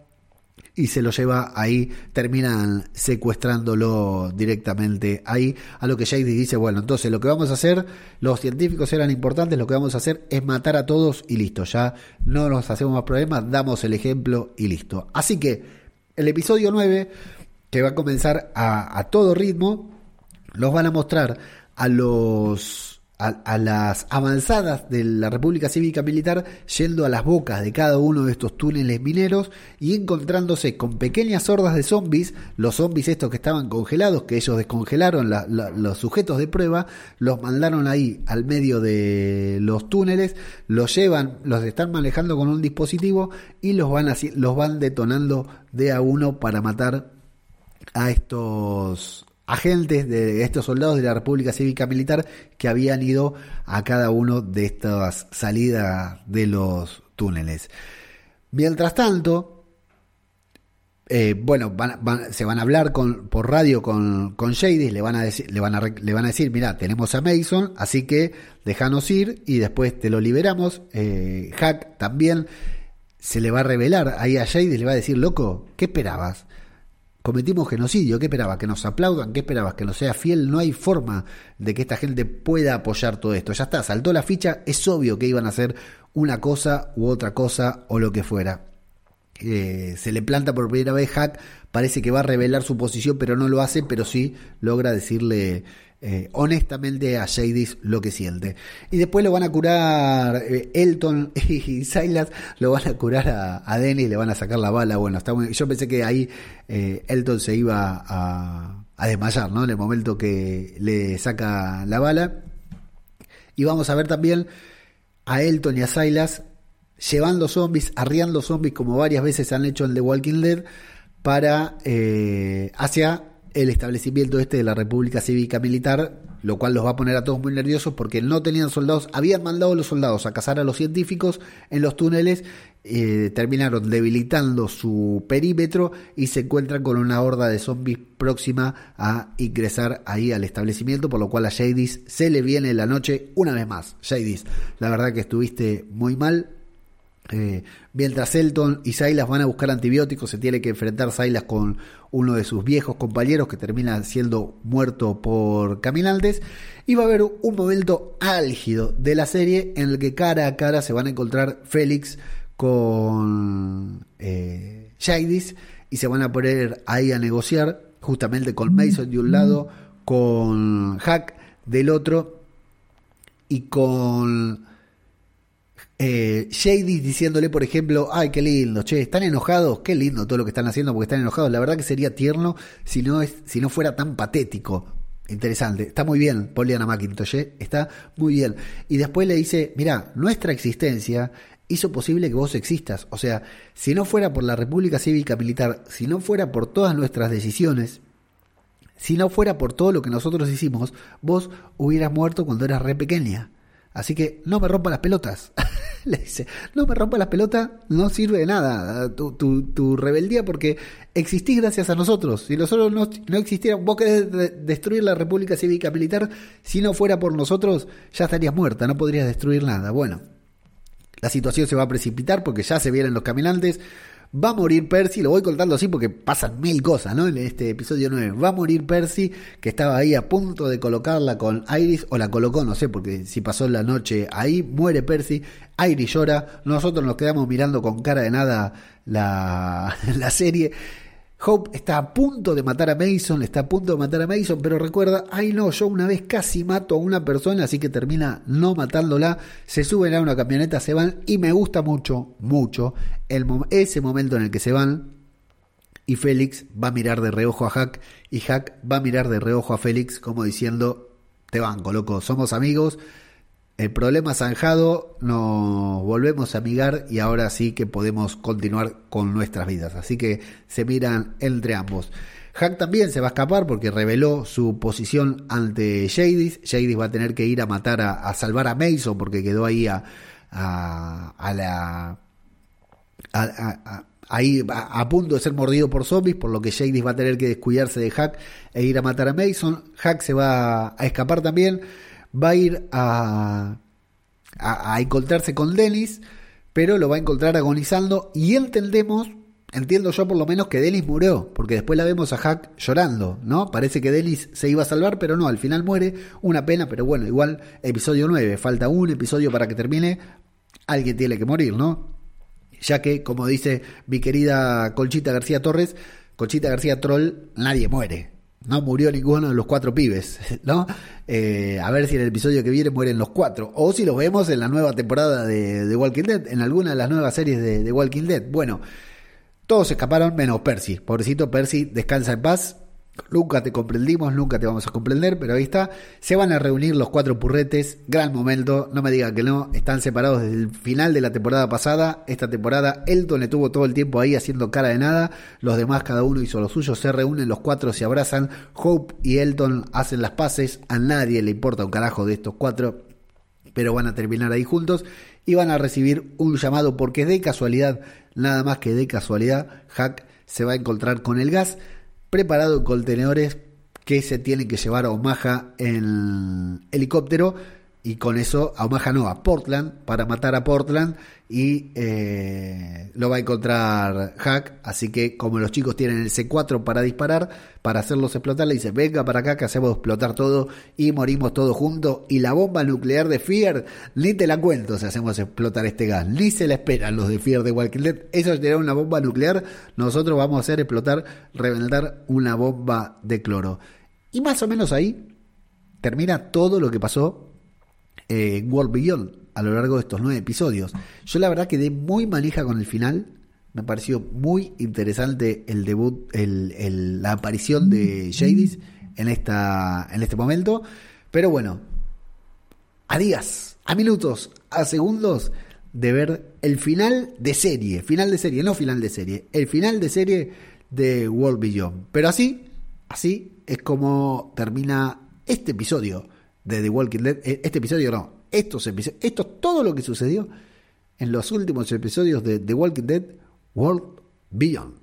Speaker 1: y se lo lleva ahí, terminan secuestrándolo directamente ahí, a lo que Jade dice, bueno, entonces lo que vamos a hacer, los científicos eran importantes, lo que vamos a hacer es matar a todos y listo, ya no nos hacemos más problemas, damos el ejemplo y listo. Así que el episodio 9, que va a comenzar a, a todo ritmo, los van a mostrar a los a, las avanzadas de la República Cívica Militar yendo a las bocas de cada uno de estos túneles mineros y encontrándose con pequeñas hordas de zombies, los zombies estos que estaban congelados, que ellos descongelaron los sujetos de prueba, los mandaron ahí al medio de los túneles, los llevan, los están manejando con un dispositivo y los van, así, los van detonando de a uno para matar a estos agentes de estos soldados de la República Cívica Militar que habían ido a cada uno de estas salidas de los túneles. Mientras tanto, eh, bueno, se van a hablar por radio con, con Shady, le van a decir, le van a, le van a decir, mira, tenemos a Mason, así que déjanos ir y después te lo liberamos. Eh, Hack también se le va a revelar ahí a Shady, le va a decir, loco, ¿qué esperabas? Cometimos genocidio, ¿qué esperabas? ¿Que nos aplaudan? ¿Qué esperabas? ¿Que no sea fiel? No hay forma de que esta gente pueda apoyar todo esto. Ya está, saltó la ficha, es obvio que iban a hacer una cosa u otra cosa o lo que fuera. Eh, se le planta por primera vez Hack, parece que va a revelar su posición, pero no lo hace, pero sí logra decirle eh, honestamente a Jadis lo que siente. Y después lo van a curar eh, Elton y Silas, lo van a curar a, a Dennis, le van a sacar la bala. Bueno, está yo pensé que ahí eh, Elton se iba a, desmayar, ¿no? En el momento que le saca la bala. Y vamos a ver también a Elton y a Silas llevando zombies, arriando zombies como varias veces han hecho en The Walking Dead para hacia el establecimiento este de la República Cívica Militar, lo cual los va a poner a todos muy nerviosos porque no tenían soldados, habían mandado a los soldados a cazar a los científicos en los túneles, eh, terminaron debilitando su perímetro y se encuentran con una horda de zombies próxima a ingresar ahí al establecimiento, por lo cual a Jadis se le viene la noche una vez más. Jadis, la verdad que estuviste muy mal, eh, mientras Elton y Silas van a buscar antibióticos, se tiene que enfrentar Silas con uno de sus viejos compañeros que termina siendo muerto por caminantes. Y va a haber un momento álgido de la serie en el que cara a cara se van a encontrar Félix con eh, Jadis y se van a poner ahí a negociar justamente con Mason de un lado, con Hack del otro y con eh, Shady diciéndole, por ejemplo, ay, qué lindo, che, están enojados, qué lindo todo lo que están haciendo porque están enojados. La verdad que sería tierno si no, es, si no fuera tan patético. Interesante, está muy bien, Poliana McIntosh, ¿eh? está muy bien. Y después le dice, mira, nuestra existencia hizo posible que vos existas. O sea, si no fuera por la República Cívica Militar, si no fuera por todas nuestras decisiones, si no fuera por todo lo que nosotros hicimos, vos hubieras muerto cuando eras re pequeña. Así que no me rompa las pelotas. Le dice, no me rompa las pelotas, no sirve de nada tu, tu, rebeldía porque existís gracias a nosotros. Si nosotros no, no existieran, vos querés destruir la República Cívica Militar, si no fuera por nosotros, ya estarías muerta, no podrías destruir nada. Bueno, la situación se va a precipitar porque ya se vienen los caminantes, Va a morir Percy, lo voy contando así porque pasan mil cosas, ¿no? En este episodio 9. Va a morir Percy, que estaba ahí a punto de colocarla con Iris, o la colocó, no sé, porque si pasó la noche ahí, muere Percy, Iris llora, nosotros nos quedamos mirando con cara de nada la, la serie. Hope está a punto de matar a Mason, está a punto de matar a Mason, pero recuerda, ay no, yo una vez casi mato a una persona, así que termina no matándola, se suben a una camioneta, se van y me gusta mucho, mucho el, ese momento en el que se van y Félix va a mirar de reojo a Hack y Hack va a mirar de reojo a Félix como diciendo, te banco, loco, somos amigos, el problema zanjado, nos volvemos a amigar y ahora sí que podemos continuar con nuestras vidas. Así que se miran entre ambos. Hack también se va a escapar porque reveló su posición ante Jadis. Jadis va a tener que ir a matar a, salvar a Mason porque quedó ahí a, a, la ahí a, punto de ser mordido por zombies, por lo que Jadis va a tener que descuidarse de Hack e ir a matar a Mason. Hack se va a escapar también va a ir a, a, encontrarse con Denis, pero lo va a encontrar agonizando y entendemos, entiendo yo por lo menos que Denis murió, porque después la vemos a Hack llorando, ¿no? Parece que Denis se iba a salvar, pero no, al final muere, una pena, pero bueno, igual episodio 9, falta un episodio para que termine, alguien tiene que morir, ¿no? Ya que, como dice mi querida Colchita García Torres, Colchita García Troll, nadie muere, no murió ninguno de los cuatro pibes, ¿no? Eh, a ver si en el episodio que viene mueren los cuatro. O si los vemos en la nueva temporada de, Walking Dead, en alguna de las nuevas series de, de Walking Dead. Bueno, todos escaparon menos Percy. Pobrecito Percy, descansa en paz. Nunca te comprendimos, nunca te vamos a comprender, pero ahí está. Se van a reunir los cuatro purretes. Gran momento, no me digan que no. Están separados desde el final de la temporada pasada. Esta temporada Elton estuvo todo el tiempo ahí haciendo cara de nada. Los demás, cada uno hizo lo suyo. Se reúnen los cuatro, se abrazan. Hope y Elton hacen las paces. A nadie le importa un carajo de estos cuatro. Pero van a terminar ahí juntos y van a recibir un llamado porque de casualidad, nada más que de casualidad, Hack se va a encontrar con el gas preparado en contenedores que se tienen que llevar a Omaha en helicóptero y con eso a Omaha no, a Portland, para matar a Portland y eh, lo va a encontrar Hack, así que como los chicos tienen el C4 para disparar, para hacerlos explotar, le dice, venga para acá que hacemos explotar todo y morimos todos juntos y la bomba nuclear de Fear, ni te la cuento si hacemos explotar este gas, ni se la esperan los de Fear de Walking Dead, eso será una bomba nuclear, nosotros vamos a hacer explotar, reventar una bomba de cloro. Y más o menos ahí termina todo lo que pasó eh, World Beyond a lo largo de estos nueve episodios. Yo la verdad quedé muy manija con el final. Me pareció muy interesante el debut, el, la aparición de Jadis en, esta, en este momento. Pero bueno, a días, a minutos, a segundos de ver el final de serie. Final de serie, no final de serie. El final de serie de World Beyond. Pero así, así es como termina este episodio de The Walking Dead. Eh, este episodio no, estos episodios, esto todo lo que sucedió en los últimos episodios de The Walking Dead World Beyond.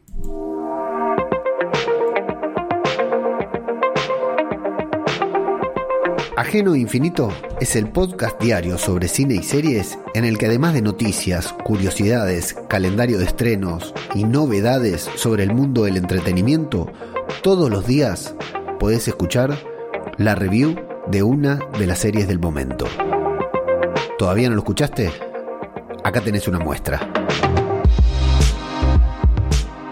Speaker 1: Ajeno Infinito es el podcast diario sobre cine y series en el que además de noticias, curiosidades, calendario de estrenos y novedades sobre el mundo del entretenimiento, todos los días podés escuchar la review de una de las series del momento. ¿Todavía no lo escuchaste? Acá tenés una muestra.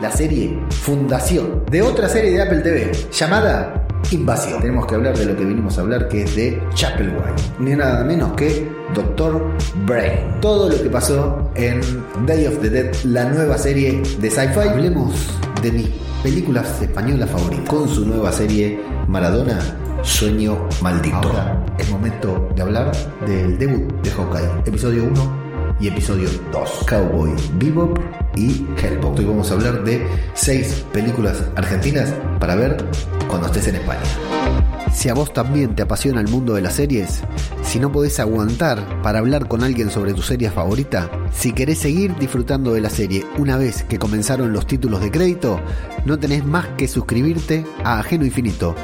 Speaker 1: La serie Fundación de otra serie de Apple TV llamada Invasión. Tenemos que hablar de lo que vinimos a hablar, que es de Chapelwhite. Ni nada menos que Doctor Brain. Todo lo que pasó en Day of the Dead, la nueva serie de sci-fi. Hablemos de mis películas españolas favoritas. Con su nueva serie Maradona Sueño Maldito. Ahora es momento de hablar del debut de Hawkeye, episodio 1 y episodio 2. Cowboy Bebop y Hellboy. Hoy vamos a hablar de seis películas argentinas para ver cuando estés en España. Si a vos también te apasiona el mundo de las series, si no podés aguantar para hablar con alguien sobre tu serie favorita, si querés seguir disfrutando de la serie una vez que comenzaron los títulos de crédito, no tenés más que suscribirte a Ajeno Infinito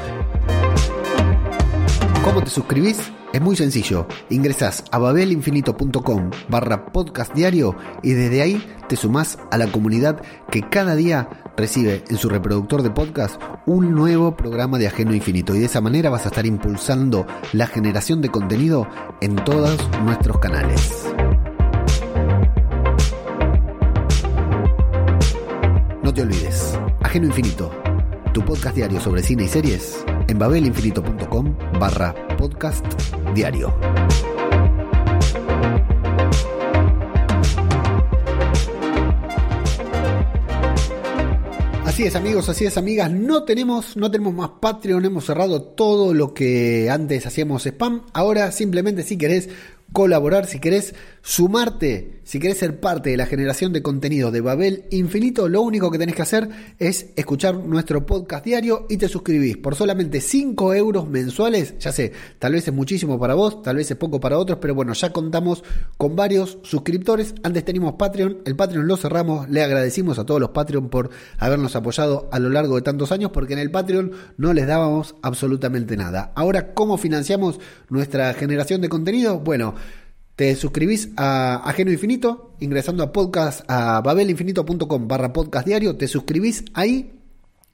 Speaker 1: ¿Cómo te suscribís? Es muy sencillo. Ingresás a babelinfinito.com barra podcast diario y desde ahí te sumás a la comunidad que cada día recibe en su reproductor de podcast un nuevo programa de Ajeno Infinito y de esa manera vas a estar impulsando la generación de contenido en todos nuestros canales. No te olvides, Ajeno Infinito, tu podcast diario sobre cine y series en babelinfinito.com barra podcast diario. Así es amigos, así es amigas, no tenemos, no tenemos más Patreon, hemos cerrado todo lo que antes hacíamos spam, ahora simplemente si querés colaborar, si querés sumarte, si querés ser parte de la generación de contenido de Babel Infinito, lo único que tenés que hacer es escuchar nuestro podcast diario y te suscribís por solamente 5 euros mensuales. Ya sé, tal vez es muchísimo para vos, tal vez es poco para otros, pero bueno, ya contamos con varios suscriptores. Antes teníamos Patreon, el Patreon lo cerramos, le agradecimos a todos los Patreon por habernos apoyado a lo largo de tantos años, porque en el Patreon no les dábamos absolutamente nada. Ahora, ¿cómo financiamos nuestra generación de contenido? Bueno, te suscribís a Ajeno Infinito ingresando a podcast a babelinfinito.com barra podcast diario, te suscribís ahí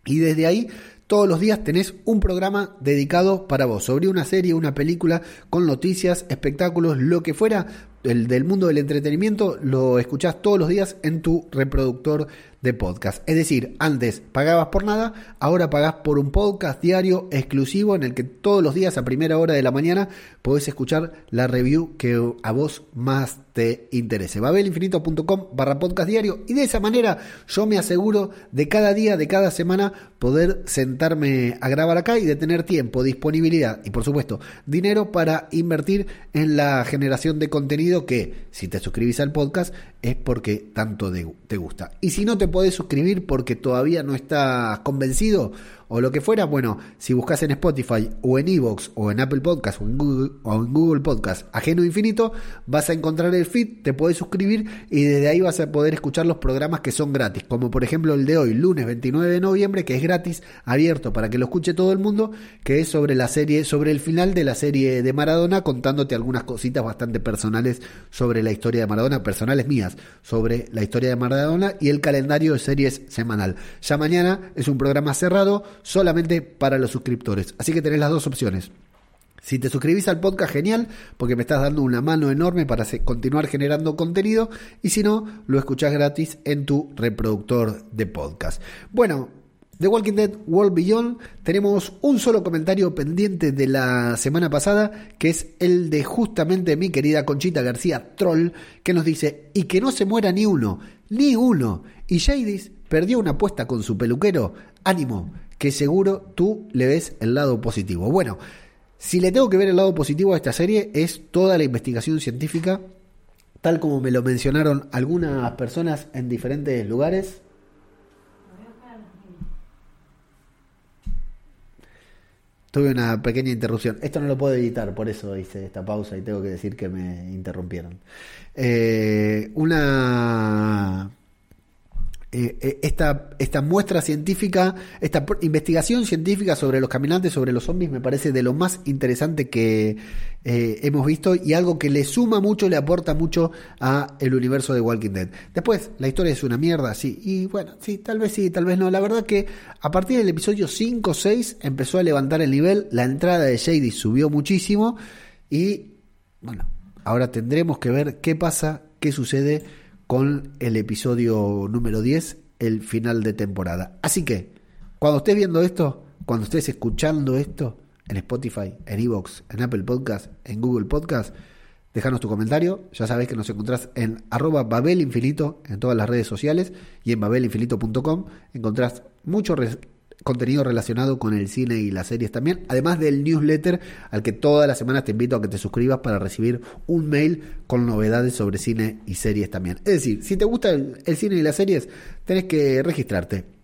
Speaker 1: y desde ahí todos los días tenés un programa dedicado para vos, sobre una serie, una película, con noticias, espectáculos, lo que fuera, el del mundo del entretenimiento, lo escuchás todos los días en tu reproductor de podcast. Es decir, antes pagabas por nada, ahora pagás por un podcast diario exclusivo en el que todos los días a primera hora de la mañana podés escuchar la review que a vos más te interese. babelinfinito.com barra podcast diario y de esa manera yo me aseguro de cada día, de cada semana poder sentarme a grabar acá y de tener tiempo, disponibilidad y por supuesto dinero para invertir en la generación de contenido que si te suscribís al podcast es porque tanto te gusta. Y si no te podés suscribir porque todavía no estás convencido o lo que fuera, bueno, si buscas en Spotify o en Evox o en Apple Podcast o en Google, o en Google Podcast Ajeno Infinito, vas a encontrar el feed, te podés suscribir y desde ahí vas a poder escuchar los programas que son gratis, como por ejemplo el de hoy, lunes 29 de noviembre, que es gratis, abierto para que lo escuche todo el mundo, que es sobre la serie, sobre el final de la serie de Maradona, contándote algunas cositas bastante personales sobre la historia de Maradona, personales mías, sobre la historia de Maradona y el calendario de series semanal. Ya mañana es un programa cerrado solamente para los suscriptores. Así que tenés las dos opciones. Si te suscribís al podcast, genial, porque me estás dando una mano enorme para continuar generando contenido. Y si no, lo escuchás gratis en tu reproductor de podcast. Bueno, The Walking Dead World Beyond, tenemos un solo comentario pendiente de la semana pasada, que es el de justamente mi querida Conchita García Troll, que nos dice, y que no se muera ni uno, ni uno. Y Jadis perdió una apuesta con su peluquero, ánimo, que seguro tú le ves el lado positivo. Bueno, si le tengo que ver el lado positivo a esta serie es toda la investigación científica, tal como me lo mencionaron algunas personas en diferentes lugares. Tuve una pequeña interrupción. Esto no lo puedo editar, por eso hice esta pausa y tengo que decir que me interrumpieron. Eh, una eh, eh, esta, esta muestra científica, esta investigación científica sobre los caminantes, sobre los zombies, me parece de lo más interesante que eh, hemos visto y algo que le suma mucho, le aporta mucho a el universo de Walking Dead. Después, la historia es una mierda, sí, y bueno, sí, tal vez sí, tal vez no. La verdad que a partir del episodio 5 o 6 empezó a levantar el nivel, la entrada de Shady subió muchísimo y bueno, ahora tendremos que ver qué pasa, qué sucede con el episodio número 10, el final de temporada. Así que, cuando estés viendo esto, cuando estés escuchando esto, en Spotify, en Evox, en Apple Podcast, en Google Podcast, déjanos tu comentario. Ya sabéis que nos encontrás en arroba babelinfinito en todas las redes sociales y en babelinfinito.com encontrás mucho contenido relacionado con el cine y las series también, además del newsletter al que todas las semanas te invito a que te suscribas para recibir un mail con novedades sobre cine y series también. Es decir, si te gusta el, cine y las series, tenés que registrarte.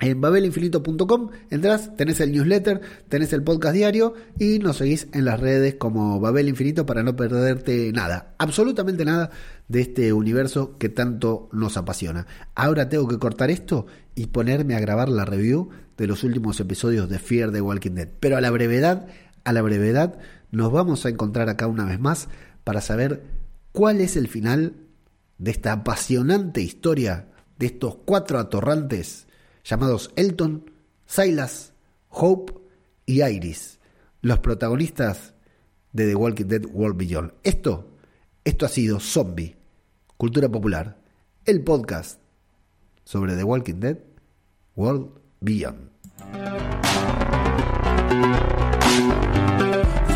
Speaker 1: En babelinfinito.com entras, tenés el newsletter, tenés el podcast diario y nos seguís en las redes como Babel Infinito para no perderte nada, absolutamente nada de este universo que tanto nos apasiona. Ahora tengo que cortar esto y ponerme a grabar la review de los últimos episodios de Fear the Walking Dead. Pero a la brevedad, a la brevedad, nos vamos a encontrar acá una vez más para saber cuál es el final de esta apasionante historia de estos cuatro atorrantes llamados Elton, Silas, Hope y Iris, los protagonistas de The Walking Dead World Beyond. Esto, esto ha sido Zombie, Cultura Popular, el podcast sobre The Walking Dead World Beyond.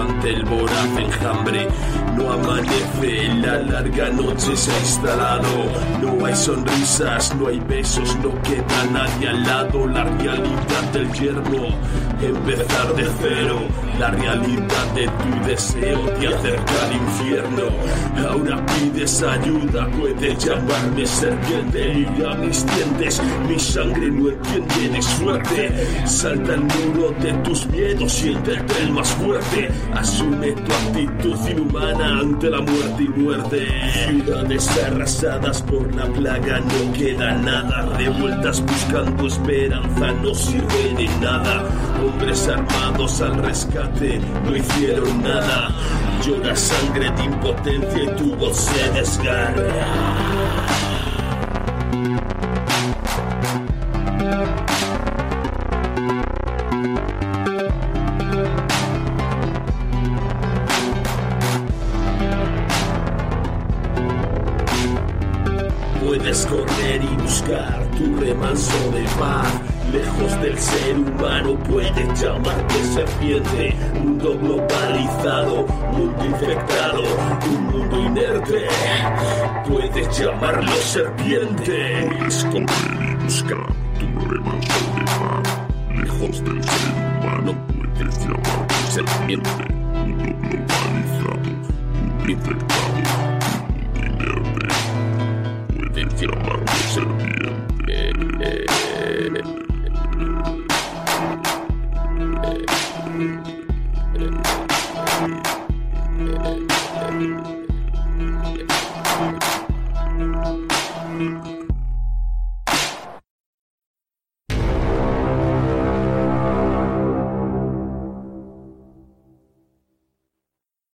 Speaker 2: ante el voraz enjambre. No amanece, la larga noche se ha instalado. No hay sonrisas, no hay besos, no queda nadie al lado. La realidad del yermo, empezar de cero. La realidad de tu deseo te acerca al infierno. Ahora pides ayuda, puedes llamarme serpiente. Mira mis dientes, mi sangre no entiende de suerte. Salta el muro de tus miedos, siéntete el más fuerte. Asume tu actitud inhumana ante la muerte y muerte. Ciudades arrasadas por la plaga, no queda nada. Revueltas buscando esperanza, no sirve de nada. Hombres armados al rescate, no hicieron nada. Llora sangre de impotencia y tu voz se desgarra.